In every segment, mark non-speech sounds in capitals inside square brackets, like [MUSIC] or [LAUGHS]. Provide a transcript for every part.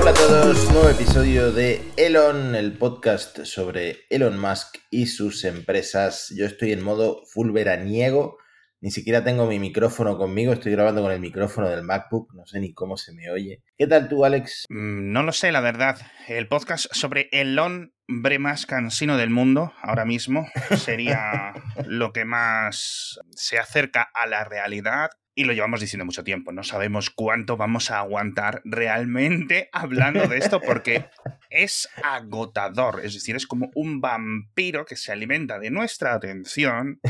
Hola a todos, nuevo episodio de Elon, el podcast sobre Elon Musk y sus empresas. Yo estoy en modo full veraniego, ni siquiera tengo mi micrófono conmigo, estoy grabando con el micrófono del MacBook, no sé ni cómo se me oye. ¿Qué tal tú, Alex? Mm, No lo sé, la verdad. El podcast sobre el hombre más cansino del mundo ahora mismo sería [LAUGHS] lo que más se acerca a la realidad. Y lo llevamos diciendo mucho tiempo. No sabemos cuánto vamos a aguantar realmente [LAUGHS] hablando de esto porque es agotador. Es decir, es como un vampiro que se alimenta de nuestra atención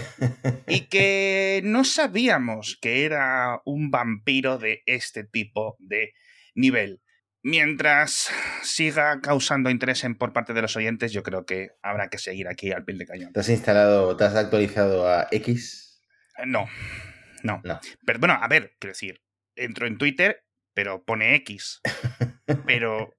y que no sabíamos que era un vampiro de este tipo de nivel. Mientras siga causando interés en- por parte de los oyentes, yo creo que habrá que seguir aquí al pie de cañón. ¿Te has instalado, te has actualizado a X? No, no. No. Pero bueno, a ver, quiero decir, entro en Twitter, pero pone X. [LAUGHS] Pero,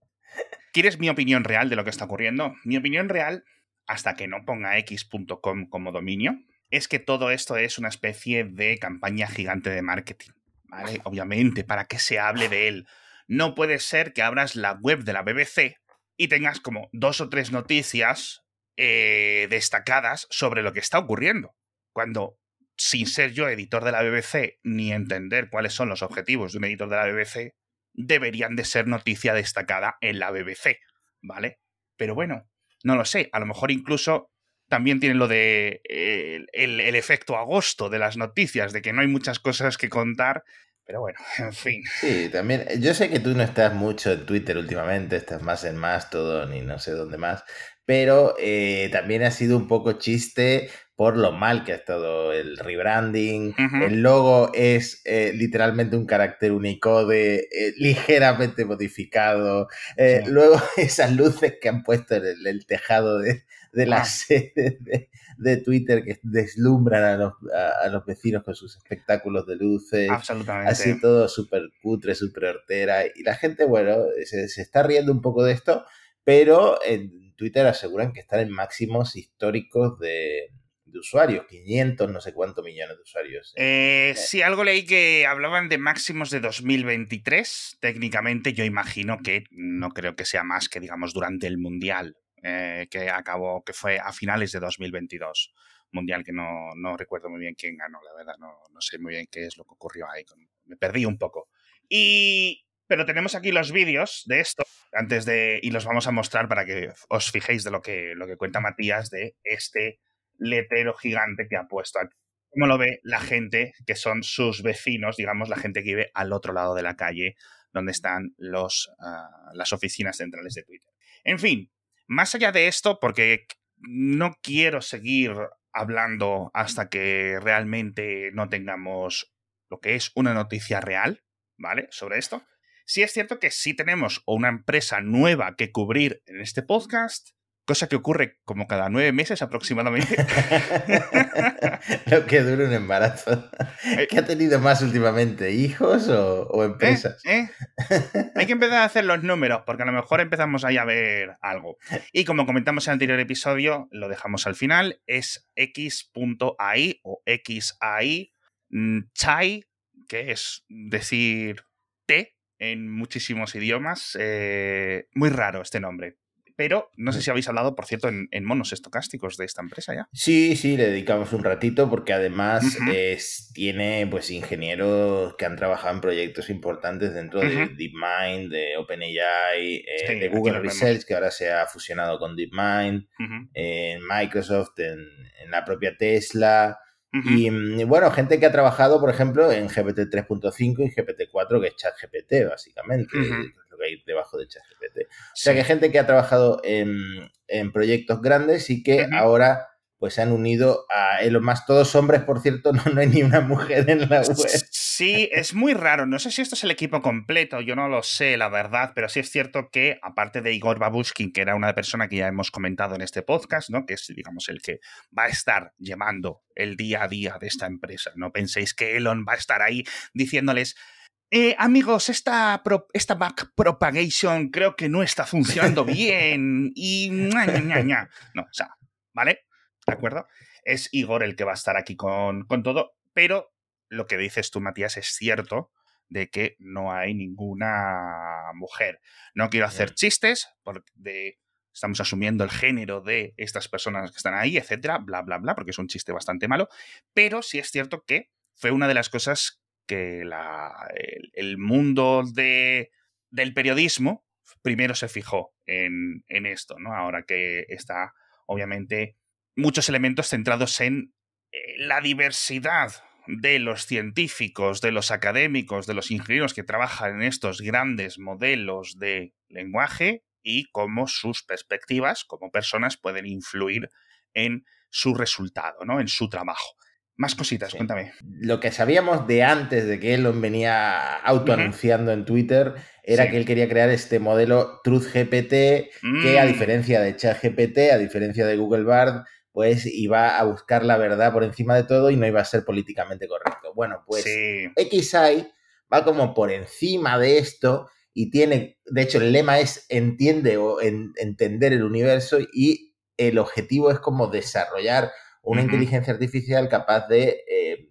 ¿quieres mi opinión real de lo que está ocurriendo? Mi opinión real, hasta que no ponga x.com como dominio, es que todo esto es una especie de campaña gigante de marketing. ¿Vale? Obviamente, para que se hable de él. No puede ser que abras la web de la BBC y tengas como dos o tres noticias eh, destacadas sobre lo que está ocurriendo. Cuando, sin ser yo editor de la BBC ni entender cuáles son los objetivos de un editor de la BBC, deberían de ser noticia destacada en la BBC, ¿vale? Pero bueno, no lo sé, a lo mejor incluso también tienen lo de eh, el, efecto agosto de las noticias, de que no hay muchas cosas que contar, pero bueno, en fin. Sí, también. Yo sé que tú no estás mucho en Twitter últimamente, estás más en Mastodon y no sé dónde más, pero eh, también ha sido un poco chiste por lo mal que ha estado el rebranding. El logo es eh, literalmente un carácter Unicode eh, ligeramente modificado. Eh, Sí. Luego [LAUGHS] esas luces que han puesto en el, el tejado de, de la Ah. sede de, de Twitter que deslumbran a los, a- a los vecinos con sus espectáculos de luces. Absolutamente. Así todo súper cutre, súper hortera. Y la gente, bueno, se, se está riendo un poco de esto, pero en Twitter aseguran que están en máximos históricos de, de usuarios, 500, no sé cuántos millones de usuarios. Eh, sí, algo leí que hablaban de máximos de 2023. Técnicamente, yo imagino que no creo que sea más que, digamos, durante el Mundial, eh, que acabó, que fue a finales de 2022. Mundial que no, no recuerdo muy bien quién ganó, la verdad, no, no sé muy bien qué es lo que ocurrió ahí. Me perdí un poco. Y. Pero tenemos aquí los vídeos de esto, antes de. Y los vamos a mostrar para que os fijéis de lo que, lo que cuenta Matías de este letrero gigante que ha puesto aquí cómo lo ve la gente que son sus vecinos, digamos, la gente que vive al otro lado de la calle, donde están los, ah, las oficinas centrales de Twitter. En fin, más allá de esto, porque no quiero seguir hablando hasta que realmente no tengamos lo que es una noticia real, ¿vale? Sobre esto. Sí es cierto que sí tenemos una empresa nueva que cubrir en este podcast, cosa que ocurre como cada nueve meses aproximadamente. [LAUGHS] Lo que dura un embarazo. Eh. ¿Qué ha tenido más últimamente? ¿Hijos o, o empresas? ¿Eh? ¿Eh? Hay que empezar a hacer los números, porque a lo mejor empezamos ahí a ver algo. Y como comentamos en el anterior episodio, lo dejamos al final, es x.ai o xai mm, chai, que es decir té en muchísimos idiomas. eh, muy raro este nombre. Pero no sé si habéis hablado, por cierto, en, en monos estocásticos de esta empresa ya. Sí, sí, le dedicamos un ratito porque además es, tiene pues ingenieros que han trabajado en proyectos importantes dentro de Ujú. DeepMind, de OpenAI, eh, Sí, de Google vemos. Research, que ahora se ha fusionado con DeepMind, Ujú, en Microsoft, en, en la propia Tesla. ujú. Y mm, bueno, gente que ha trabajado, por ejemplo, en GPT 3.5 y GPT 4, que es ChatGPT, básicamente, lo que hay debajo de ChatGPT. O sea que gente que ha trabajado en, en proyectos grandes y que ahora pues se han unido a Elon Musk. Todos hombres, por cierto, [LAUGHS] no, no hay ni una mujer en la web. Sí, es muy raro. No sé si esto es el equipo completo, yo no lo sé, la verdad, pero sí es cierto que, aparte de Igor Babushkin, que era una persona que ya hemos comentado en este podcast, ¿no? Que es, digamos, el que va a estar llevando el día a día de esta empresa. No penséis que Elon va a estar ahí diciéndoles. Eh, amigos, esta, esta backpropagation creo que no está funcionando [LAUGHS] bien y... No, o sea, ¿vale? ¿De acuerdo? Es Igor el que va a estar aquí con, con todo, pero lo que dices tú, Matías, es cierto de que no hay ninguna mujer. No quiero hacer chistes porque estamos asumiendo el género de estas personas que están ahí, etcétera, bla, bla, bla, porque es un chiste bastante malo, pero sí es cierto que fue una de las cosas que la, el, mundo de, del periodismo primero se fijó en, en, esto, ¿no? Ahora que está, obviamente, muchos elementos centrados en eh, la diversidad de los científicos, de los académicos, de los ingenieros que trabajan en estos grandes modelos de lenguaje y cómo sus perspectivas como personas pueden influir en su resultado, ¿no? En su trabajo. Más cositas, cuéntame. Lo que sabíamos de antes de que Elon venía autoanunciando en Twitter era que él quería crear este modelo Truth GPT que a mm. diferencia de ChatGPT, a diferencia de Google Bard, pues iba a buscar la verdad por encima de todo y no iba a ser políticamente correcto. Bueno, pues XI va como por encima de esto y tiene, de hecho el lema es entiende o entender el universo y el objetivo es como desarrollar una inteligencia artificial capaz de eh,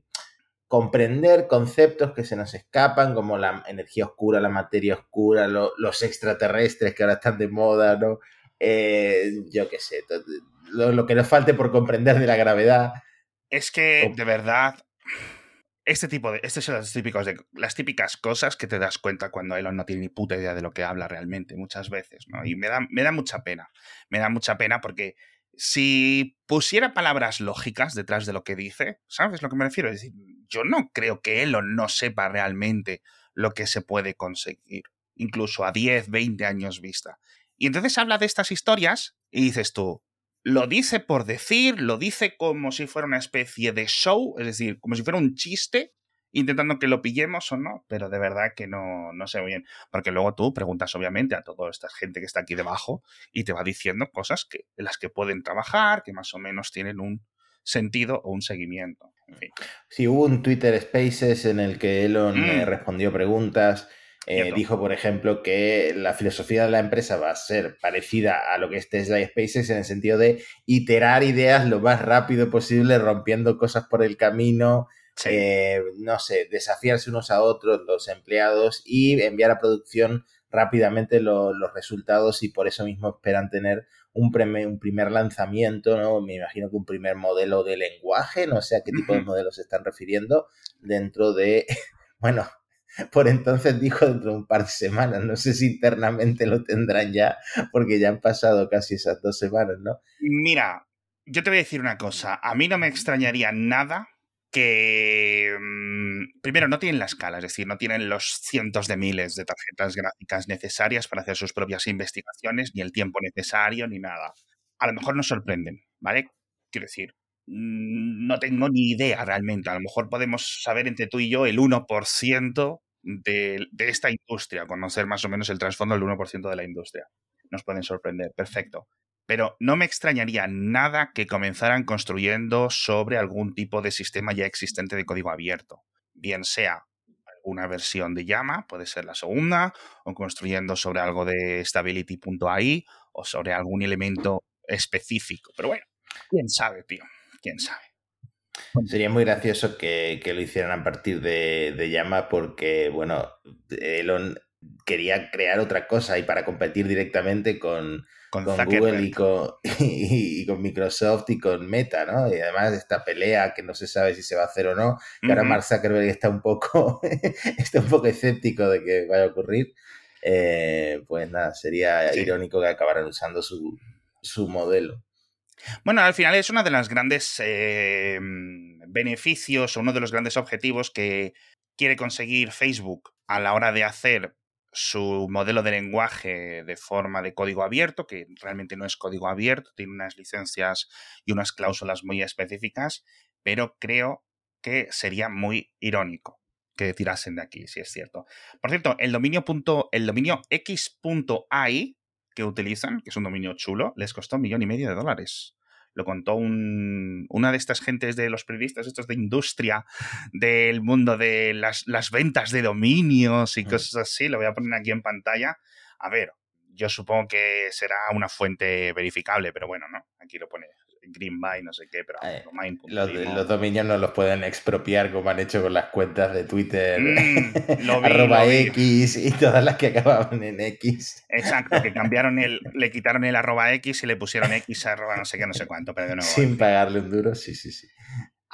comprender conceptos que se nos escapan, como la energía oscura, la materia oscura, los extraterrestres que ahora están de moda, ¿no? Eh, yo qué sé, lo, que nos falte por comprender de la gravedad. Es que, de verdad, este tipo de. Estas son las, típicos de, las típicas cosas que te das cuenta cuando Elon no tiene ni puta idea de lo que habla realmente, muchas veces, ¿no? Y me da, me da mucha pena. Me da mucha pena porque si pusiera palabras lógicas detrás de lo que dice, ¿sabes lo que me refiero? Es decir, yo no creo que Elon no sepa realmente lo que se puede conseguir, incluso a 10, 20 años vista. Y entonces habla de estas historias y dices tú, lo dice por decir, lo dice como si fuera una especie de show, es decir, como si fuera un chiste, intentando que lo pillemos o no, pero de verdad que no, no sé muy bien. Porque luego tú preguntas, obviamente, a toda esta gente que está aquí debajo y te va diciendo cosas que, en las que pueden trabajar, que más o menos tienen un sentido o un seguimiento. En fin. Sí, hubo un Twitter Spaces en el que Elon mm. respondió preguntas. Eh, dijo, por ejemplo, que la filosofía de la empresa va a ser parecida a lo que es Tesla y Spaces en el sentido de iterar ideas lo más rápido posible, rompiendo cosas por el camino, eh, no sé, desafiarse unos a otros los empleados y enviar a producción rápidamente los resultados y por eso mismo esperan tener un, primer, un primer lanzamiento, ¿no? Me imagino que un primer modelo de lenguaje, no sé a qué tipo de modelos se están refiriendo, dentro de, [LAUGHS] bueno, por entonces dijo dentro de un par de semanas. No sé si internamente lo tendrán ya, porque ya han pasado casi esas dos semanas, ¿no? Mira, yo te voy a decir una cosa. A mí no me extrañaría nada que mm, primero no tienen la escala, es decir, no tienen los cientos de miles de tarjetas gráficas necesarias para hacer sus propias investigaciones, ni el tiempo necesario, ni nada. A lo mejor nos sorprenden, ¿vale? Quiero decir, mm, no tengo ni idea realmente. A lo mejor podemos saber entre tú y yo el 1% de, de esta industria, conocer más o menos el trasfondo del 1% de la industria. Nos pueden sorprender, perfecto pero no me extrañaría nada que comenzaran construyendo sobre algún tipo de sistema ya existente de código abierto, bien sea alguna versión de llama, puede ser la segunda, o construyendo sobre algo de stability.ai o sobre algún elemento específico. Pero bueno, quién sabe, tío, quién sabe. Sería muy gracioso que, lo hicieran a partir de, de, Llama porque, bueno, Elon quería crear otra cosa y para competir directamente con, con, Google [LAUGHS] y con, Microsoft y con Meta, ¿no? Y además esta pelea que no se sabe si se va a hacer o no, que ahora Mark Zuckerberg está un poco, [LAUGHS] está un poco escéptico de que vaya a ocurrir, eh, pues nada, sería irónico que acabaran usando su, modelo. Bueno, al final es uno de los grandes eh, beneficios, uno de los grandes objetivos que quiere conseguir Facebook a la hora de hacer su modelo de lenguaje de forma de código abierto, que realmente no es código abierto, tiene unas licencias y unas cláusulas muy específicas, pero creo que sería muy irónico que tirasen de aquí, si es cierto. Por cierto, el dominio, punto, el dominio x.ai que utilizan, que es un dominio chulo, les costó un millón y medio de dólares. Lo contó un, una de estas gentes de los periodistas, estos de industria, del mundo de las, las ventas de dominios y cosas así, lo voy a poner aquí en pantalla. A ver, yo supongo que será una fuente verificable, pero bueno, no, aquí lo pone Greenby, no sé qué, pero eh, los, dominios no los pueden expropiar como han hecho con las cuentas de Twitter, mm, [LAUGHS] arroba X y todas las que acababan en X. Exacto, que cambiaron el, le quitaron el arroba X y le pusieron X arroba no sé qué, no sé cuánto, pero de nuevo. Sin pagarle un duro, sí, sí, sí.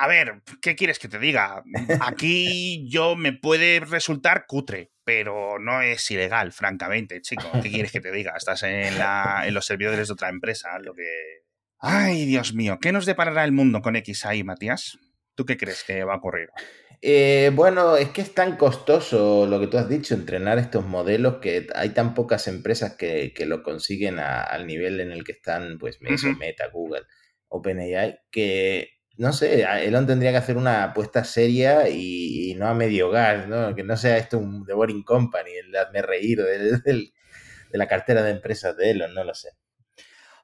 A ver, ¿qué quieres que te diga? Aquí yo me puede resultar cutre, pero no es ilegal, francamente, chico. ¿Qué quieres que te diga? Estás en, en los servidores de otra empresa, lo que Ay, Dios mío, ¿qué nos deparará el mundo con X ahí, Matías? ¿Tú qué crees que va a ocurrir? Eh, bueno, es que es tan costoso lo que tú has dicho, entrenar estos modelos, que hay tan pocas empresas que, lo consiguen al nivel en el que están, pues, Meta, Google, OpenAI, que, no sé, Elon tendría que hacer una apuesta seria y, no a medio gas, ¿no? Que no sea esto un The Boring Company, el hazme reír de la cartera de empresas de Elon, no lo sé.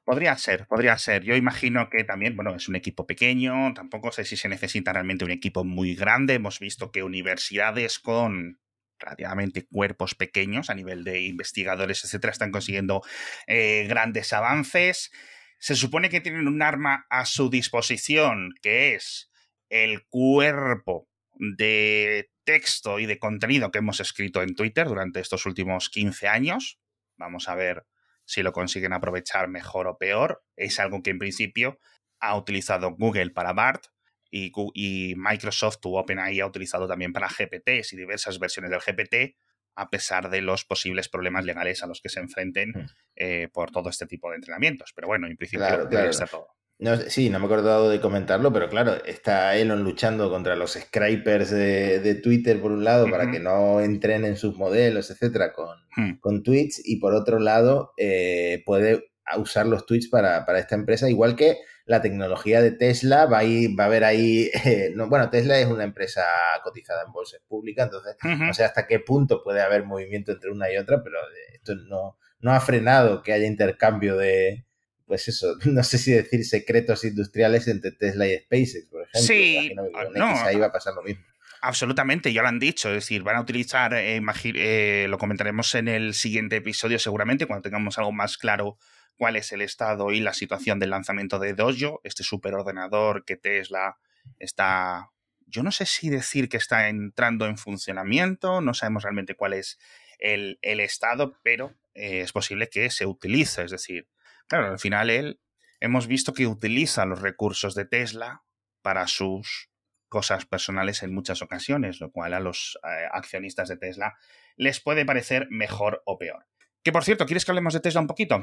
Podría ser, podría ser. Yo imagino que también, bueno, es un equipo pequeño, tampoco sé si se necesita realmente un equipo muy grande. Hemos visto que universidades con relativamente cuerpos pequeños a nivel de investigadores, etcétera, están consiguiendo eh, grandes avances. Se supone que tienen un arma a su disposición, que es el cuerpo de texto y de contenido que hemos escrito en Twitter durante estos últimos 15 años. Vamos a ver si lo consiguen aprovechar mejor o peor. Es algo que en principio ha utilizado Google para BART y, y Microsoft o OpenAI ha utilizado también para GPTs y diversas versiones del GPT, a pesar de los posibles problemas legales a los que se enfrenten hmm. eh, por todo este tipo de entrenamientos. Pero bueno, en principio está todo. No, sí, no me he acordado de comentarlo, pero claro, está Elon luchando contra los scrapers de, Twitter por un lado para que no entrenen sus modelos, etcétera, con, hmm. con tweets, y por otro lado eh, puede usar los tweets para, esta empresa, igual que la tecnología de Tesla, va a, va a haber ahí, [LAUGHS] eh, no, bueno, Tesla es una empresa cotizada en bolsas públicas, entonces no sé hasta qué punto puede haber movimiento entre una y otra, pero esto no, no ha frenado que haya intercambio de, pues eso, [LAUGHS] no sé si decir secretos industriales entre Tesla y SpaceX, por ejemplo. Sí, no, ahí va a pasar lo mismo. Absolutamente, ya lo han dicho, es decir, van a utilizar, eh, eh, lo comentaremos en el siguiente episodio seguramente, cuando tengamos algo más claro cuál es el estado y la situación del lanzamiento de Dojo, este superordenador que Tesla está, yo no sé si decir que está entrando en funcionamiento, no sabemos realmente cuál es el, estado, pero eh, es posible que se utilice, es decir, Claro, al final él hemos visto que utiliza los recursos de Tesla para sus cosas personales en muchas ocasiones, lo cual a los eh, accionistas de Tesla les puede parecer mejor o peor. Que por cierto, ¿quieres que hablemos de Tesla un poquito?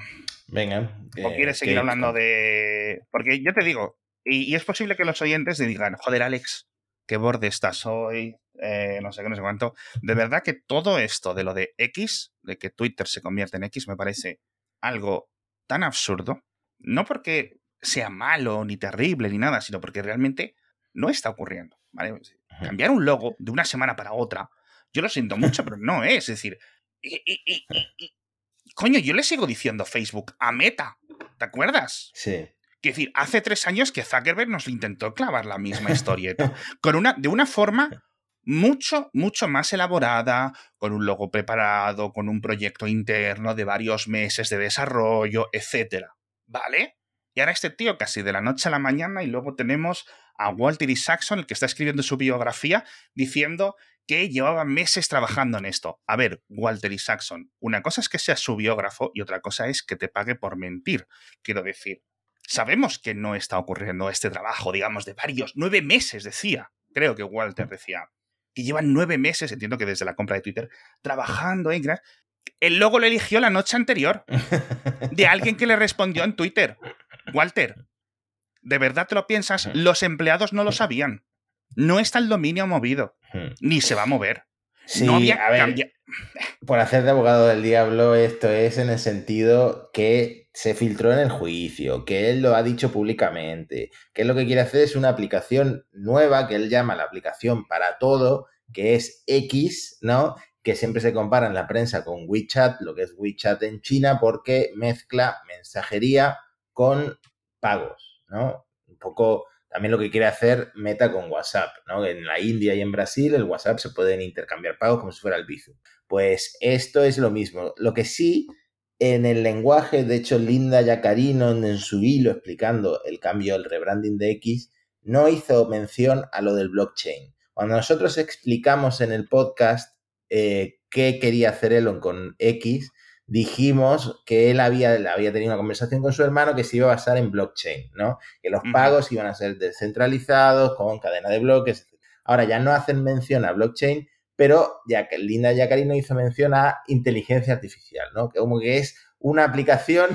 Venga. ¿O quieres seguir hablando de.? Porque yo te digo, y, es posible que los oyentes digan, joder, Alex, qué borde estás hoy, eh, no sé qué, no sé cuánto. De verdad que todo esto de lo de X, de que Twitter se convierte en X, me parece algo tan absurdo, no porque sea malo ni terrible ni nada, sino porque realmente no está ocurriendo. Cambiar un logo de una semana para otra, yo lo siento mucho, [LAUGHS] pero no es. Es decir, coño, yo le sigo diciendo Facebook a Meta, ¿te acuerdas? Sí. Quiero decir, hace tres años que Zuckerberg nos intentó clavar la misma [LAUGHS] historieta, con una, de una forma mucho, mucho más elaborada, con un logo preparado, con un proyecto interno de varios meses de desarrollo, etc. ¿Vale? Y ahora este tío casi de la noche a la mañana y luego tenemos a Walter Isaacson, el que está escribiendo su biografía, diciendo que llevaba meses trabajando en esto. A ver, Walter Isaacson, una cosa es que seas su biógrafo y otra cosa es que te pague por mentir. Quiero decir, sabemos que no está ocurriendo este trabajo, digamos, de varios, nueve meses, decía. Creo que Walter decía que llevan nueve meses, entiendo que desde la compra de Twitter, trabajando en El logo lo eligió la noche anterior de alguien que le respondió en Twitter. Walter, ¿de verdad te lo piensas? Los empleados no lo sabían. No está el dominio movido, ni se va a mover. No había por hacer de abogado del diablo, esto es en el sentido que se filtró en el juicio, que él lo ha dicho públicamente, que lo que quiere hacer es una aplicación nueva que él llama la aplicación para todo, que es X, ¿no? Que siempre se compara en la prensa con WeChat, lo que es WeChat en China, porque mezcla mensajería con pagos, ¿no? Un poco también lo que quiere hacer Meta con WhatsApp, ¿no? En la India y en Brasil el WhatsApp se pueden intercambiar pagos como si fuera el Bizum. Pues esto es lo mismo. Lo que sí, en el lenguaje, de hecho, Linda Yacarino en su hilo explicando el cambio, el rebranding de X, no hizo mención a lo del blockchain. Cuando nosotros explicamos en el podcast eh, qué quería hacer Elon con X, dijimos que él había, había tenido una conversación con su hermano que se iba a basar en blockchain, ¿no? Que los pagos iban a ser descentralizados, con cadena de bloques. Ahora ya no hacen mención a blockchain, pero ya que Linda Yacarino hizo mención a inteligencia artificial, ¿no? Que como que es una aplicación.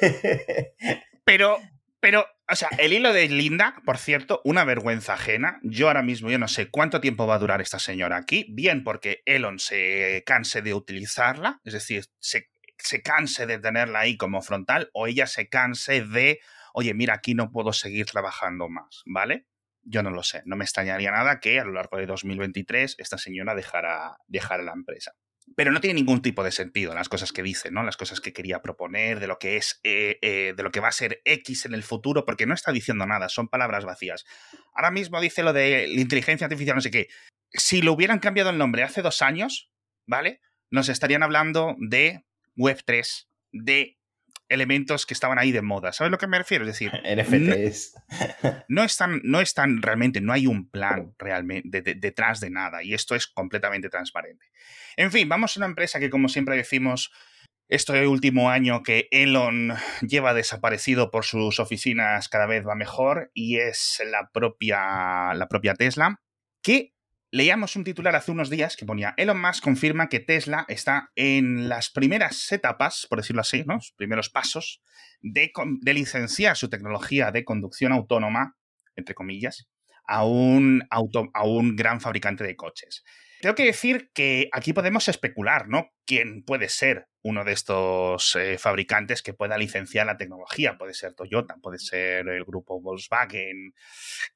[LAUGHS] pero, pero, o sea, el hilo de Linda, por cierto, una vergüenza ajena. Yo ahora mismo, yo no sé cuánto tiempo va a durar esta señora aquí. Bien porque Elon se canse de utilizarla, es decir, se, se canse de tenerla ahí como frontal, o ella se canse de, oye, mira, aquí no puedo seguir trabajando más, ¿vale? Yo no lo sé. No me extrañaría nada que a lo largo de 2023 esta señora dejara, dejara la empresa pero no tiene ningún tipo de sentido las cosas que dice, ¿no? Las cosas que quería proponer, de lo que es, eh, eh, de lo que va a ser X en el futuro, porque no está diciendo nada, son palabras vacías. Ahora mismo dice lo de la inteligencia artificial, no sé qué. Si lo hubieran cambiado el nombre hace dos años, ¿vale? Nos estarían hablando de Web3, de elementos que estaban ahí de moda. ¿Sabes a lo que me refiero? Es decir, [LAUGHS] NFTs. No, están, no están realmente, no hay un plan realmente detrás de nada y esto es completamente transparente. En fin, vamos a una empresa que como siempre decimos, este último año que Elon lleva desaparecido por sus oficinas cada vez va mejor y es la propia, la propia Tesla, que Leíamos un titular hace unos días que ponía Elon Musk confirma que Tesla está en las primeras etapas, por decirlo así, ¿no? los primeros pasos de, de licenciar su tecnología de conducción autónoma, entre comillas, a un, auto, a un gran fabricante de coches. Tengo que decir que aquí podemos especular, ¿no? ¿Quién puede ser uno de estos eh, fabricantes que pueda licenciar la tecnología? Puede ser Toyota, puede ser el grupo Volkswagen,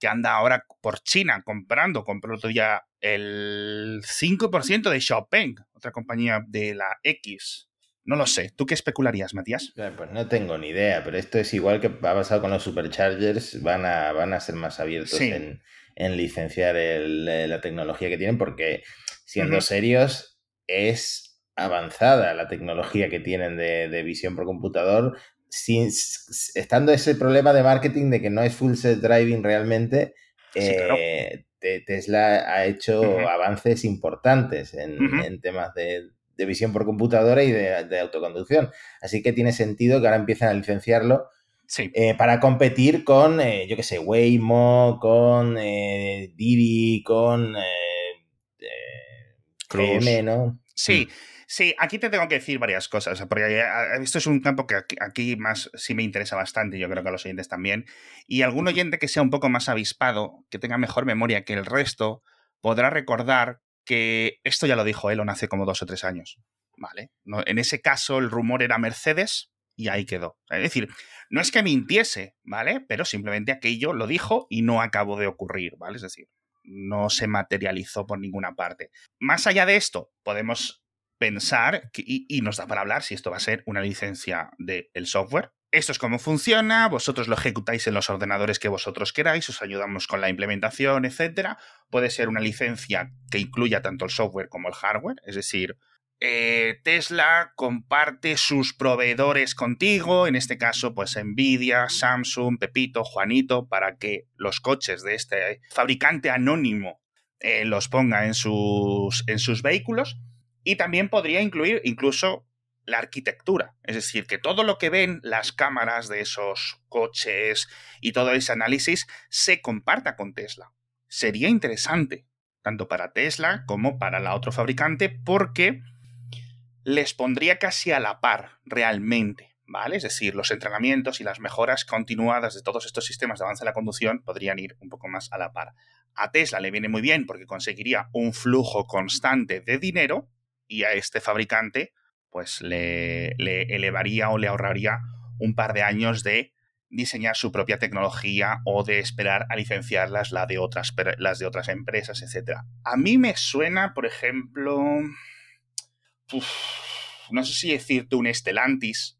que anda ahora por China comprando, compró otro día el 5% de Xiaopeng, otra compañía de la X. No lo sé. ¿Tú qué especularías, Matías? Pues no tengo ni idea, pero esto es igual que ha pasado con los superchargers. Van a, van a ser más abiertos en, en licenciar eh, la tecnología que tienen, porque siendo serios, es avanzada la tecnología que tienen de, visión por computador, sin, estando ese problema de marketing de que no es full set driving realmente. Eh, Tesla ha hecho avances importantes en, temas de, visión por computadora y de, de, autoconducción. Así que tiene sentido que ahora empiecen a licenciarlo eh, para competir con, eh, yo qué sé, Waymo, con eh, Didi, con eh, ¿no? Sí. Mm. Sí, aquí te tengo que decir varias cosas, porque esto es un campo que aquí, más sí me interesa bastante, yo creo que a los oyentes también. Y algún oyente que sea un poco más avispado, que tenga mejor memoria que el resto, podrá recordar que esto ya lo dijo Elon hace como dos o tres años. ¿Vale? en ese caso, el rumor era Mercedes y ahí quedó. Es decir, no es que mintiese, ¿vale? Pero simplemente aquello lo dijo y no acabó de ocurrir, ¿vale? Es decir, no se materializó por ninguna parte. Más allá de esto, podemos pensar, y, nos da para hablar si esto va a ser una licencia del software. Esto es cómo funciona, vosotros lo ejecutáis en los ordenadores que vosotros queráis, os ayudamos con la implementación, etc. Puede ser una licencia que incluya tanto el software como el hardware, es decir, eh, Tesla comparte sus proveedores contigo, en este caso pues Nvidia, Samsung, Pepito, Juanito, para que los coches de este fabricante anónimo eh, los ponga en sus, en sus vehículos. Y también podría incluir incluso la arquitectura, es decir, que todo lo que ven las cámaras de esos coches y todo ese análisis se comparta con Tesla. Sería interesante, tanto para Tesla como para la otro fabricante, porque les pondría casi a la par realmente, ¿vale? Es decir, los entrenamientos y las mejoras continuadas de todos estos sistemas de avance de la conducción podrían ir un poco más a la par. A Tesla le viene muy bien porque conseguiría un flujo constante de dinero y a este fabricante pues le, le elevaría o le ahorraría un par de años de diseñar su propia tecnología o de esperar a licenciarlas la de otras, las de otras empresas, etc. A mí me suena, por ejemplo, no sé si decirte un Estelantis,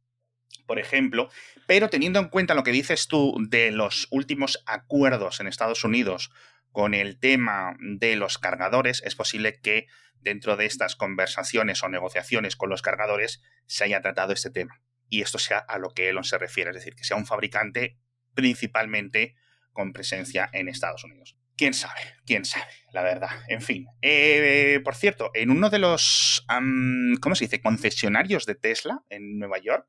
por ejemplo, Pero teniendo en cuenta lo que dices tú de los últimos acuerdos en Estados Unidos con el tema de los cargadores, es posible que dentro de estas conversaciones o negociaciones con los cargadores se haya tratado este tema. Y esto sea a lo que Elon se refiere, es decir, que sea un fabricante principalmente con presencia en Estados Unidos. ¿Quién sabe? ¿Quién sabe? La verdad. En fin. Eh, por cierto, en uno de los, ¿cómo se dice? Concesionarios de Tesla en Nueva York,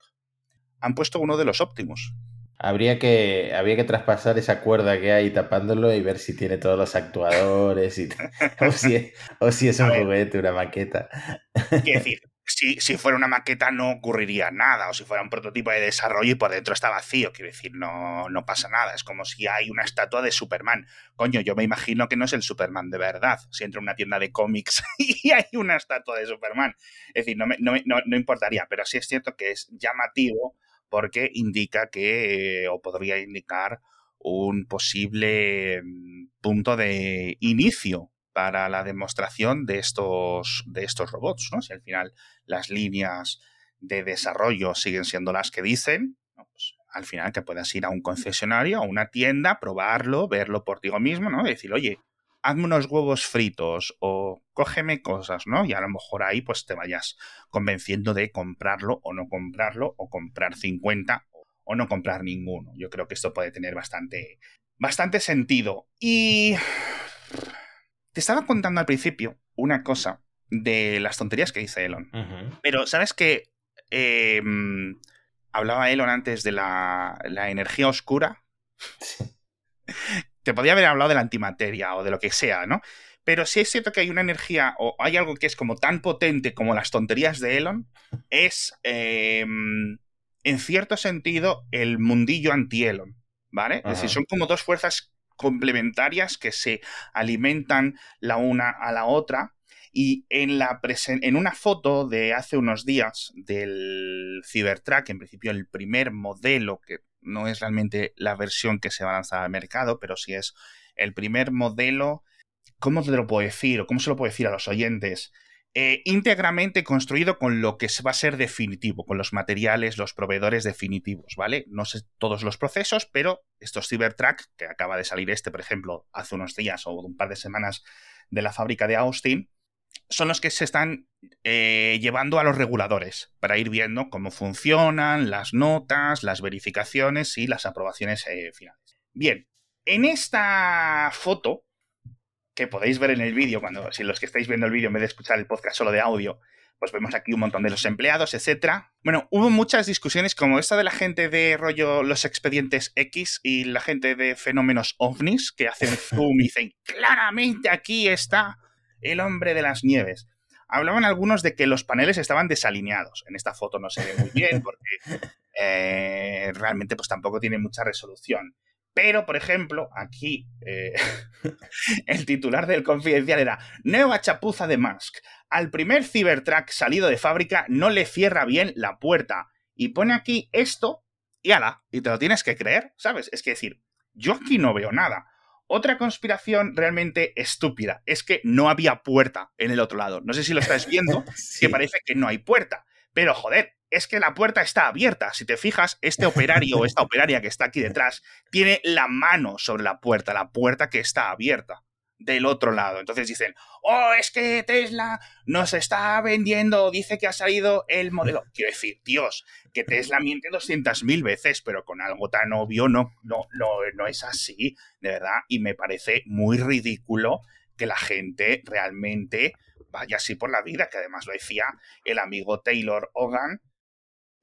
han puesto uno de los Optimus. Habría que, habría que traspasar esa cuerda que hay tapándolo y ver si tiene todos los actuadores y, [LAUGHS] o, si es, o si es un juguete, una maqueta. Quiero [LAUGHS] decir, si, si, fuera una maqueta no ocurriría nada, o si fuera un prototipo de desarrollo y por dentro está vacío, quiero decir, no, no pasa nada. Es como si hay una estatua de Superman. Coño, yo me imagino que no es el Superman de verdad. Si entro en una tienda de cómics [LAUGHS] y hay una estatua de Superman. Es decir, no, me, no, no, importaría, pero sí es cierto que es llamativo porque indica que, o podría indicar, un posible mm, punto de inicio para la demostración de estos, de estos robots, ¿no? Si al final las líneas de desarrollo siguen siendo las que dicen, pues al final que puedas ir a un concesionario, a una tienda, probarlo, verlo por ti mismo, ¿no? Y decir, oye, hazme unos huevos fritos o cógeme cosas, ¿no? Y a lo mejor ahí pues te vayas convenciendo de comprarlo o no comprarlo o comprar 50 o no comprar ninguno. Yo creo que esto puede tener bastante, bastante sentido. Y te estaba contando al principio una cosa de las tonterías que dice Elon. Pero, ¿sabes qué? Em, hablaba Elon antes de la, la energía oscura. [LAUGHS] Te podía haber hablado de la antimateria o de lo que sea, ¿no? Pero si es cierto que hay una energía o hay algo que es como tan potente como las tonterías de Elon, es em, en cierto sentido el mundillo anti-Elon, ¿vale? Es decir, son como dos fuerzas complementarias que se alimentan la una a la otra. Y en, la en una foto de hace unos días del Cybertruck, en principio el primer modelo que no es realmente la versión que se va a lanzar al mercado, pero sí es el primer modelo, ¿cómo te lo puedo decir? O cómo se lo puedo decir a los oyentes? Eh, íntegramente construido con lo que va a ser definitivo, con los materiales, los proveedores definitivos, ¿vale? No sé todos los procesos, pero estos Cybertruck, que acaba de salir este, por ejemplo, hace unos días o un par de semanas de la fábrica de Austin, son los que se están eh, llevando a los reguladores para ir viendo cómo funcionan las notas, las verificaciones y las aprobaciones eh, finales. Bien, en esta foto, que podéis ver en el vídeo, cuando si los que estáis viendo el vídeo en vez de escuchar el podcast solo de audio, pues vemos aquí un montón de los empleados, etcétera. Bueno, hubo muchas discusiones como esta de la gente de rollo los expedientes X y la gente de fenómenos ovnis que hacen [LAUGHS] zoom y dicen claramente aquí está el hombre de las nieves. Hablaban algunos de que los paneles estaban desalineados. En esta foto no se ve muy bien porque [LAUGHS] eh, realmente pues tampoco tiene mucha resolución. Pero, por ejemplo, aquí eh, [LAUGHS] el titular del confidencial era Nueva chapuza de Musk. Al primer Cybertruck salido de fábrica no le cierra bien la puerta. Y pone aquí esto y ala, y te lo tienes que creer, ¿sabes? Es que decir, yo aquí no veo nada. Otra conspiración realmente estúpida es que no había puerta en el otro lado. No sé si lo estás viendo, [LAUGHS] que parece que no hay puerta. Pero joder, es que la puerta está abierta. Si te fijas, este operario o esta operaria que está aquí detrás tiene la mano sobre la puerta, la puerta que está abierta del otro lado. Entonces dicen, oh, es que Tesla nos está vendiendo, dice que ha salido el modelo. [LAUGHS] Quiero decir, Dios, que Tesla miente 200.000 veces, pero con algo tan obvio no, no, no, no es así, de verdad. Y me parece muy ridículo que la gente realmente vaya así por la vida, que además lo decía el amigo Taylor Hogan,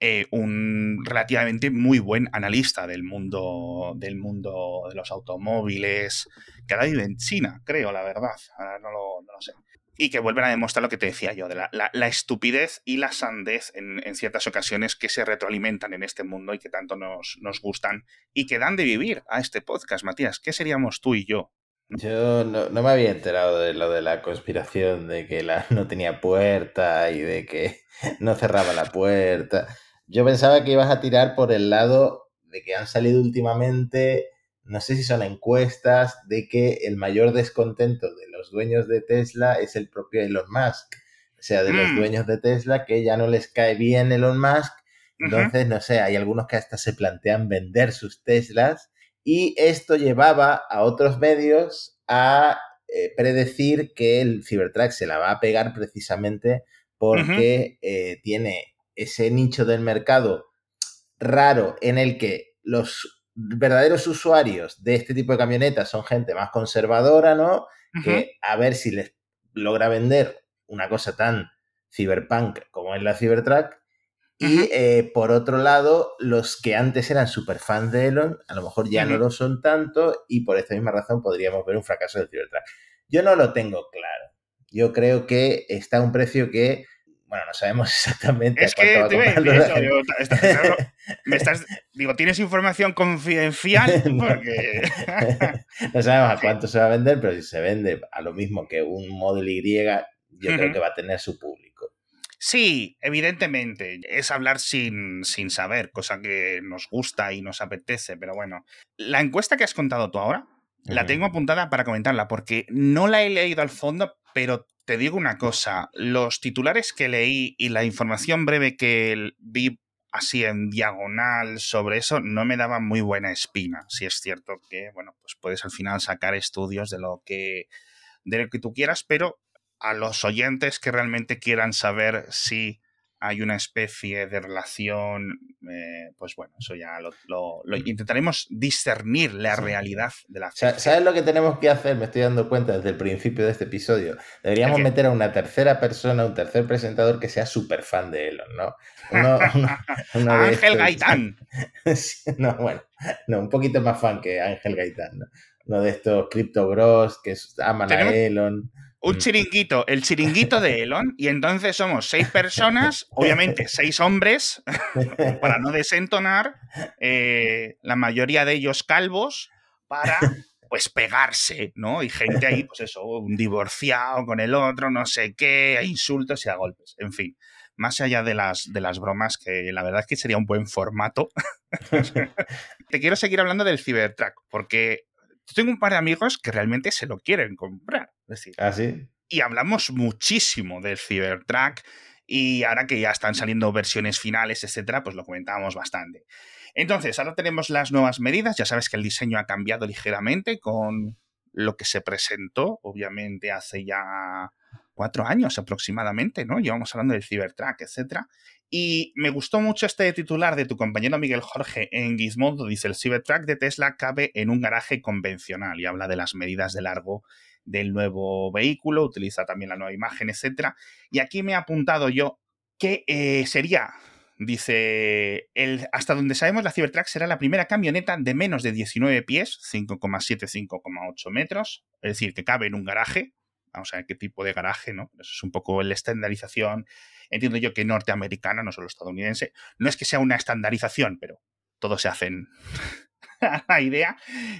eh, un relativamente muy buen analista del mundo, del mundo de los automóviles, que ahora vive en China, creo, la verdad. Ahora no lo, sé. Y que vuelven a demostrar lo que te decía yo, de la, estupidez y la sandez en, ciertas ocasiones que se retroalimentan en este mundo y que tanto nos, gustan y que dan de vivir a este podcast, Matías. ¿Qué seríamos tú y yo yo no, no, me había enterado de lo de la conspiración, de que la, no tenía puerta y de que [LAUGHS] no cerraba la puerta. Yo pensaba que ibas a tirar por el lado de que han salido últimamente, no sé si son encuestas, de que el mayor descontento de los dueños de Tesla es el propio Elon Musk. O sea, de los mm. dueños de Tesla que ya no les cae bien Elon Musk Entonces, no sé, hay algunos que hasta se plantean vender sus Teslas y esto llevaba a otros medios a eh, predecir que el Cybertruck se la va a pegar precisamente porque eh, tiene ese nicho del mercado raro en el que los verdaderos usuarios de este tipo de camionetas son gente más conservadora, ¿no? Que a ver si les logra vender una cosa tan cyberpunk como es la Cybertruck. Y eh, por otro lado, los que antes eran super fans de Elon, a lo mejor ya no lo son tanto y por esta misma razón podríamos ver un fracaso del Cybertruck. Yo no lo tengo claro. Yo creo que está a un precio que bueno, no sabemos [LAUGHS] exactamente. Es que te [LAUGHS] me estás, digo, ¿tienes información confidencial? [LAUGHS] Porque... no sabemos a cuánto se va a vender, pero si se vende a lo mismo que un Model Y, yo creo que va a tener su público. Sí, evidentemente, es hablar sin, sin saber, cosa que nos gusta y nos apetece, pero bueno, la encuesta que has contado tú ahora, la tengo apuntada para comentarla, porque no la he leído al fondo, pero te digo una cosa, los titulares que leí y la información breve que vi así en diagonal sobre eso no me daban muy buena espina. Si es cierto que, bueno, pues puedes al final sacar estudios de lo que de lo que tú quieras, pero a los oyentes que realmente quieran saber si hay una especie de relación, eh, pues bueno, eso ya lo, intentaremos discernir la realidad de la ¿Sabes lo que tenemos que hacer? Me estoy dando cuenta desde el principio de este episodio. Deberíamos meter a una tercera persona, un tercer presentador que sea súper fan de Elon, ¿no? [LAUGHS] Ángel Gaitán. [LAUGHS] no, bueno, no, un poquito más fan que Ángel Gaitán, ¿no? Uno de estos Crypto Bros que aman a Elon un mm. chiringuito, el chiringuito de Elon, y entonces somos seis personas, [LAUGHS] obviamente seis hombres, [LAUGHS] para no desentonar, eh, la mayoría de ellos calvos, para pues pegarse, ¿no? Y gente ahí, pues eso, un divorciado con el otro, no sé qué, a insultos y a golpes, en fin. Más allá de las, de las bromas, que la verdad es que sería un buen formato. [LAUGHS] Te quiero seguir hablando del Cybertruck, porque tengo un par de amigos que realmente se lo quieren comprar. Decir, ¿Ah, sí? Y hablamos muchísimo del Cybertruck y ahora que ya están saliendo versiones finales, etcétera, pues lo comentábamos bastante. Entonces, ahora tenemos las nuevas medidas. Ya sabes que el diseño ha cambiado ligeramente con lo que se presentó, obviamente, hace ya cuatro años aproximadamente, ¿no? Llevamos hablando del Cybertruck, etcétera. Y me gustó mucho este titular de tu compañero Miguel Jorge en Gizmodo. Dice, el Cybertruck de Tesla cabe en un garaje convencional y habla de las medidas de largo del nuevo vehículo, utiliza también la nueva imagen, etc. Y aquí me he apuntado yo que eh, sería, dice, el, hasta donde sabemos la Cybertruck será la primera camioneta de menos de 19 pies, 5,7, 5,8 metros, es decir, que cabe en un garaje, vamos a ver qué tipo de garaje, ¿no? Eso es un poco la estandarización entiendo yo que norteamericana, no solo estadounidense. No es que sea una estandarización, pero todos se hacen la [LAUGHS] idea,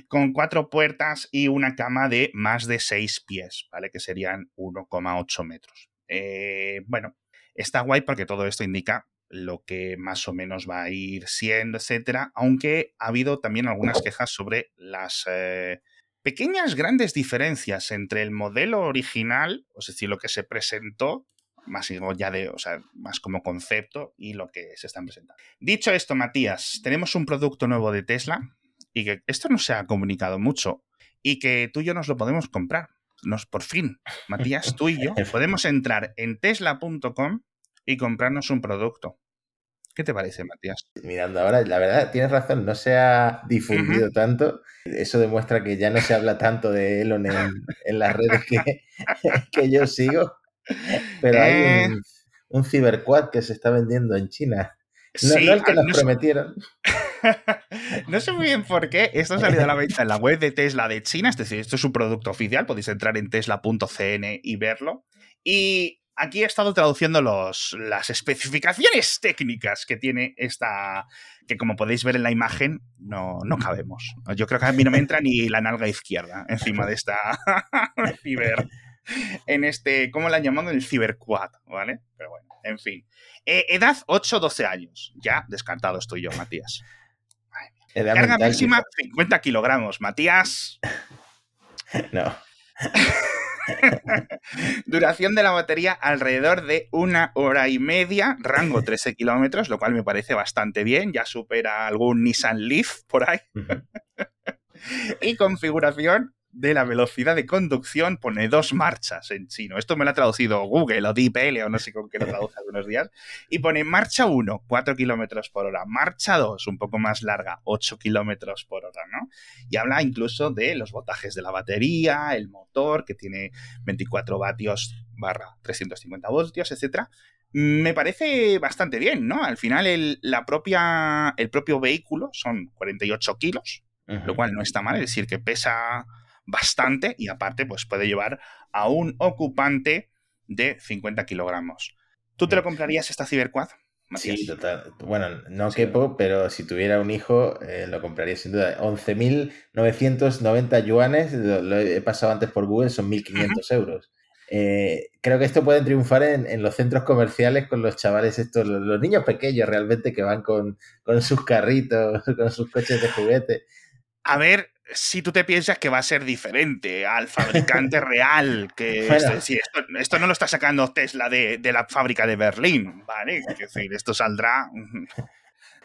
con cuatro puertas y una cama de más de seis pies, ¿vale? Que serían 1,8 metros. Eh, bueno, está guay porque todo esto indica lo que más o menos va a ir siendo, etcétera, aunque ha habido también algunas quejas sobre las eh, pequeñas grandes diferencias entre el modelo original, es decir, lo que se presentó más ya de, o sea, más como concepto y lo que se están presentando. Dicho esto, Matías, tenemos un producto nuevo de Tesla y que esto no se ha comunicado mucho y que tú y yo nos lo podemos comprar. Nos, por fin, Matías, tú y yo [LAUGHS] podemos entrar en tesla.com y comprarnos un producto. ¿Qué te parece, Matías? Mirando ahora, la verdad, tienes razón, no se ha difundido tanto. Eso demuestra que ya no se habla tanto de Elon en, las redes que, [LAUGHS] que yo sigo. Pero hay eh. un, un ciberquad que se está vendiendo en China. No, el que nos prometieron. [LAUGHS] no sé muy bien por qué. Esto ha salido a la venta en la web de Tesla de China. Es decir, esto es un producto oficial. Podéis entrar en tesla.cn y verlo. Y aquí he estado traduciendo los, las especificaciones técnicas que tiene esta. Que como podéis ver en la imagen, no, no cabemos. Yo creo que a mí no me entra ni la nalga izquierda encima de esta [LAUGHS] ciber en este, ¿cómo la han llamado? El Ciberquad, ¿vale? Pero bueno, en fin. Eh, edad 8-12 años. Ya descartado estoy yo, Matías. Carga máxima 50 kilogramos, Matías. [LAUGHS] No. [LAUGHS] Duración de la batería alrededor de una hora y media, rango [LAUGHS] 13 kilómetros, lo cual me parece bastante bien, ya supera algún Nissan Leaf por ahí. y configuración de la velocidad de conducción pone dos marchas en chino. Esto me lo ha traducido Google o DeepL o no sé con qué lo traduce [LAUGHS] algunos días. Y pone marcha 1, 4 kilómetros por hora. Marcha 2, un poco más larga, 8 kilómetros por hora, ¿no? Y habla incluso de los voltajes de la batería, el motor, que tiene 24 vatios barra 350 voltios, etcétera. Me parece bastante bien, ¿no? Al final el, la propia, el propio vehículo son 48 kilos, lo cual no está mal, es decir, que pesa bastante y aparte pues puede llevar a un ocupante de 50 kilogramos. ¿Tú te lo comprarías esta Cyberquad? Sí, total. Bueno, no quepo, pero si tuviera un hijo, eh, lo compraría sin duda. 11.990 yuanes, lo, he pasado antes por Google, son 1.500 euros. Eh, creo que esto puede triunfar en, los centros comerciales con los chavales estos, los, niños pequeños realmente que van con, con sus carritos, [LAUGHS] con sus coches de juguete. A ver, si tú te piensas que va a ser diferente al fabricante [LAUGHS] real, que esto, no lo está sacando Tesla de, la fábrica de Berlín, ¿vale? Es decir, esto saldrá...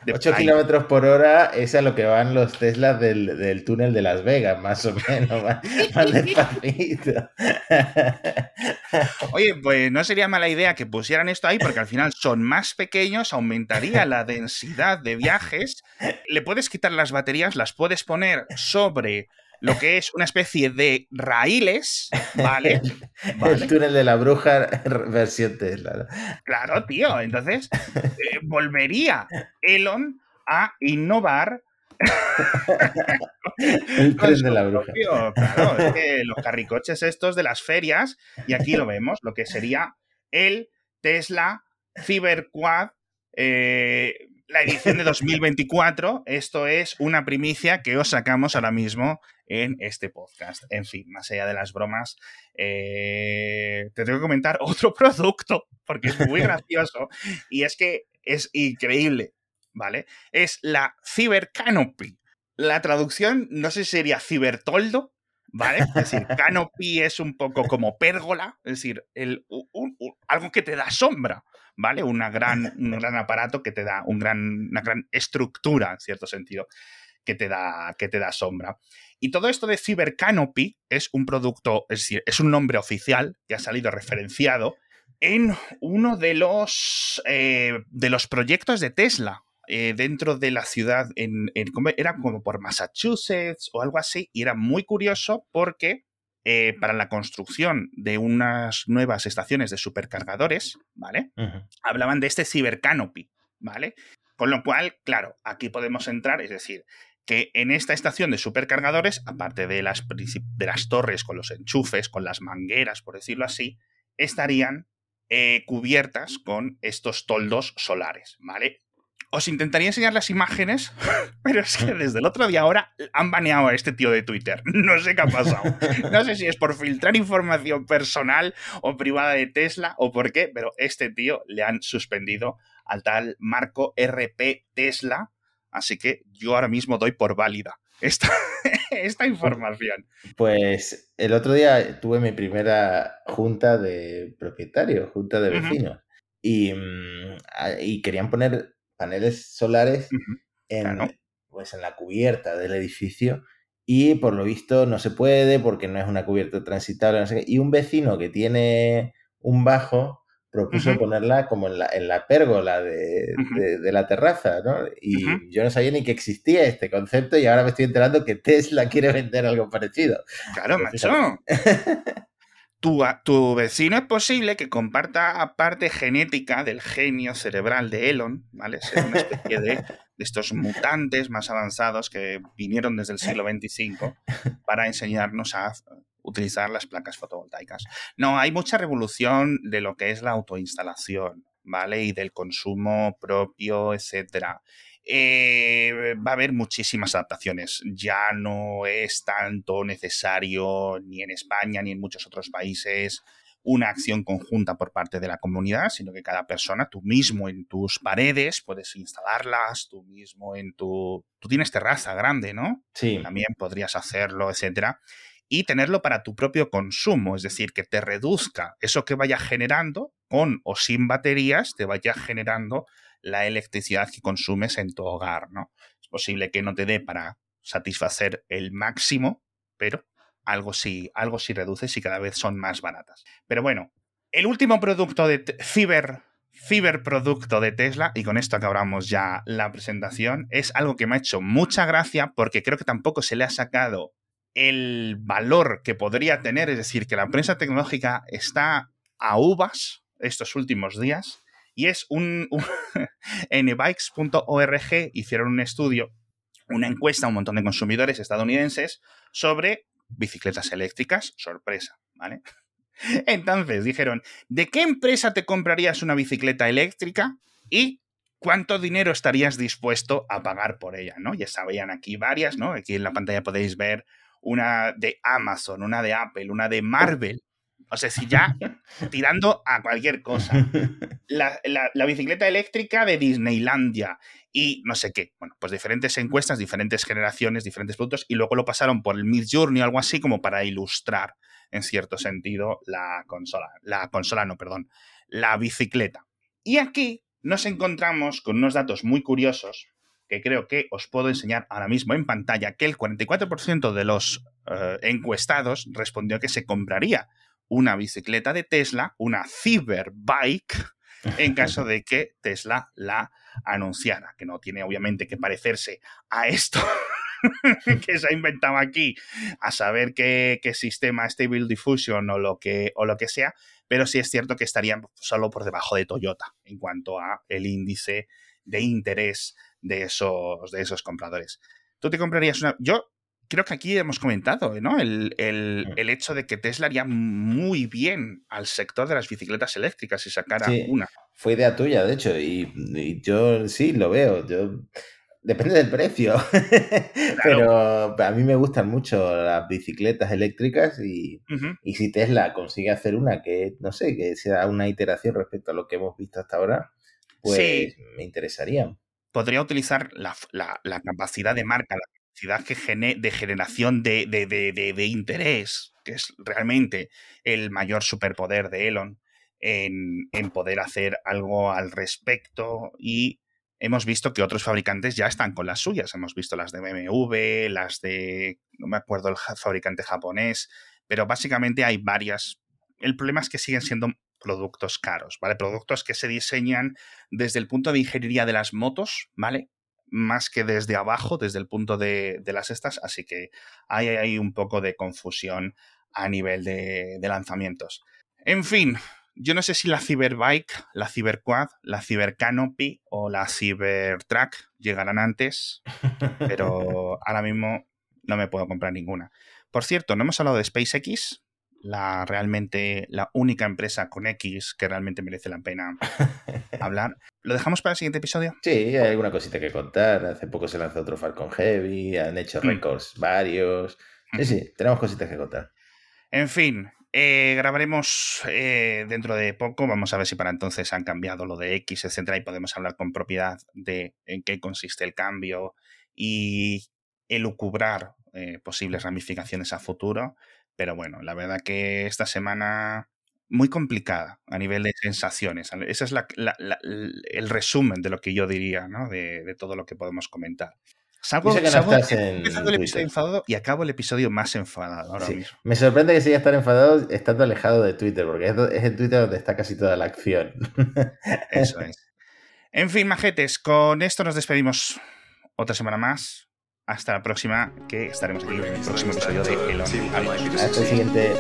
De 8 kilómetros por hora es a lo que van los Teslas del, túnel de Las Vegas, más o menos, [LAUGHS] más, despacito. [LAUGHS] Oye, pues no sería mala idea que pusieran esto ahí, porque al final son más pequeños, aumentaría la densidad de viajes. Le puedes quitar las baterías, las puedes poner sobre lo que es una especie de raíles, ¿vale? [LAUGHS] El túnel de la bruja versión Tesla. Claro, tío. Entonces, eh, volvería Elon a innovar. [LAUGHS] el tren de la bruja. claro, es que los carricoches estos de las ferias, y aquí lo vemos, lo que sería el Tesla Cyberquad eh, la edición de 2024. Esto es una primicia que os sacamos ahora mismo en este podcast. En fin, más allá de las bromas, eh, te tengo que comentar [LAUGHS] otro producto porque es muy [LAUGHS] gracioso y es que es increíble, ¿vale? Es la Cyber Canopy. La traducción, no sé si sería cibertoldo, ¿vale? Es decir, [LAUGHS] canopy es un poco como pérgola, es decir, el, algo que te da sombra, ¿vale? Gran, un gran aparato que te da un gran, una gran estructura, en cierto sentido, que te, da, que te da sombra. Y todo esto de Cyber Canopy es un producto, es decir, es un nombre oficial que ha salido referenciado en uno de los, eh, de los proyectos de Tesla, eh, dentro de la ciudad, en, era como por Massachusetts o algo así, y era muy curioso porque eh, para la construcción de unas nuevas estaciones de supercargadores, ¿vale? Hablaban de este cibercanopy, ¿vale? Con lo cual, claro, aquí podemos entrar, es decir, que en esta estación de supercargadores, aparte de las, de las torres con los enchufes, con las mangueras, por decirlo así, estarían eh, cubiertas con estos toldos solares, ¿vale? Os intentaría enseñar las imágenes, [LAUGHS] pero es que desde el otro día ahora han baneado a este tío de Twitter. No sé qué ha pasado. No sé si es por filtrar información personal o privada de Tesla o por qué, pero este tío le han suspendido al tal Marco RP Tesla. Así que yo ahora mismo doy por válida esta, [LAUGHS] esta información. Pues el otro día tuve mi primera junta de propietarios, junta de vecinos, y, mm, y querían poner paneles solares en, pues en la cubierta del edificio y por lo visto no se puede porque no es una cubierta transitable. Y un vecino que tiene un bajo propuso ponerla como en la, en la pérgola de, la terraza, ¿no? Y yo no sabía ni que existía este concepto y ahora me estoy enterando que Tesla quiere vender algo parecido. Claro, macho. [LAUGHS] tu, vecino es posible que comparta parte genética del genio cerebral de Elon, ¿vale? Ser una especie de, estos mutantes más avanzados que vinieron desde el siglo XXV para enseñarnos a utilizar las placas fotovoltaicas. No, hay mucha revolución de lo que es la autoinstalación, ¿vale? Y del consumo propio, etcétera. Eh, va a haber muchísimas adaptaciones. Ya no es tanto necesario ni en España ni en muchos otros países una acción conjunta por parte de la comunidad, sino que cada persona, tú mismo en tus paredes, puedes instalarlas, tú mismo en tu... Tú tienes terraza grande, ¿no? Sí. También podrías hacerlo, etcétera. y tenerlo para tu propio consumo, es decir, que te reduzca eso que vaya generando con o sin baterías, te vaya generando la electricidad que consumes en tu hogar, ¿no? Es posible que no te dé para satisfacer el máximo, pero algo sí, algo sí reduces y cada vez son más baratas. Pero bueno, el último producto de ciber ciberproducto de Tesla, y con esto acabamos ya la presentación, es algo que me ha hecho mucha gracia porque creo que tampoco se le ha sacado el valor que podría tener, es decir, que la empresa tecnológica está a uvas estos últimos días, y es un, en [LAUGHS] bikes.org hicieron un estudio, una encuesta a un montón de consumidores estadounidenses sobre bicicletas eléctricas, sorpresa, ¿vale? [LAUGHS] Entonces dijeron, ¿de qué empresa te comprarías una bicicleta eléctrica y cuánto dinero estarías dispuesto a pagar por ella? ¿no? Ya sabían aquí varias, ¿no? Aquí en la pantalla podéis ver una de Amazon, una de Apple, una de Marvel. O sea, si ya tirando a cualquier cosa. La, la, bicicleta eléctrica de Disneylandia y no sé qué. Bueno, pues diferentes encuestas, diferentes generaciones, diferentes productos y luego lo pasaron por el Mid Journey o algo así como para ilustrar en cierto sentido la consola. La consola, no, perdón, la bicicleta. Y aquí nos encontramos con unos datos muy curiosos que creo que os puedo enseñar ahora mismo en pantalla, que el 44% de los eh, encuestados respondió que se compraría una bicicleta de Tesla, una Cyberbike, en caso de que Tesla la anunciara, que no tiene obviamente que parecerse a esto [LAUGHS] que se ha inventado aquí, a saber qué, sistema Stable Diffusion o lo, que, o lo que sea, pero sí es cierto que estarían solo por debajo de Toyota en cuanto a el índice de interés de esos, de esos compradores. ¿Tú te comprarías una...? Yo creo que aquí hemos comentado, ¿no? El, mm. hecho de que Tesla haría muy bien al sector de las bicicletas eléctricas si sacara una. Fue idea tuya, de hecho, y, y, yo sí lo veo. Yo Depende del precio. [LAUGHS] Pero a mí me gustan mucho las bicicletas eléctricas y, si Tesla consigue hacer una que, no sé, que sea una iteración respecto a lo que hemos visto hasta ahora, pues me interesaría. Podría utilizar la, capacidad de marca, la que de generación de, de, interés, que es realmente el mayor superpoder de Elon, en, en poder hacer algo al respecto y hemos visto que otros fabricantes ya están con las suyas. Hemos visto las de BMW, las de, no me acuerdo el fabricante japonés, pero básicamente hay varias. El problema es que siguen siendo productos caros, ¿vale? Productos que se diseñan desde el punto de ingeniería de las motos, ¿vale? Más que desde abajo, desde el punto de, las estas, así que hay, hay, un poco de confusión a nivel de, de lanzamientos. En fin, yo no sé si la Cyberbike, la Cyberquad, la Cybercanopy o la Cybertrack llegarán antes, pero [LAUGHS] ahora mismo no me puedo comprar ninguna. Por cierto, no hemos hablado de SpaceX, la realmente la única empresa con X que realmente merece la pena [LAUGHS] hablar. ¿Lo dejamos para el siguiente episodio? Sí, hay alguna cosita que contar. Hace poco se lanzó otro Falcon Heavy, han hecho mm. récords varios. Sí, sí, tenemos cositas que contar. En fin, eh, grabaremos eh, dentro de poco. Vamos a ver si para entonces han cambiado lo de X, etcétera, y podemos hablar con propiedad de en qué consiste el cambio y elucubrar eh, posibles ramificaciones a futuro. Pero bueno, la verdad que esta semana muy complicada a nivel de sensaciones. Ese es el resumen de lo que yo diría, ¿no? de, de todo lo que podemos comentar. Salgo, que empezando el episodio enfadado y acabo el episodio más enfadado ahora mismo. Me sorprende que siga estar enfadado estando alejado de Twitter, porque es, es en Twitter donde está casi toda la acción. [LAUGHS] Eso es. En fin, majetes, con esto nos despedimos otra semana más. Hasta la próxima, que estaremos aquí en el próximo episodio de Elon. Hasta el siguiente.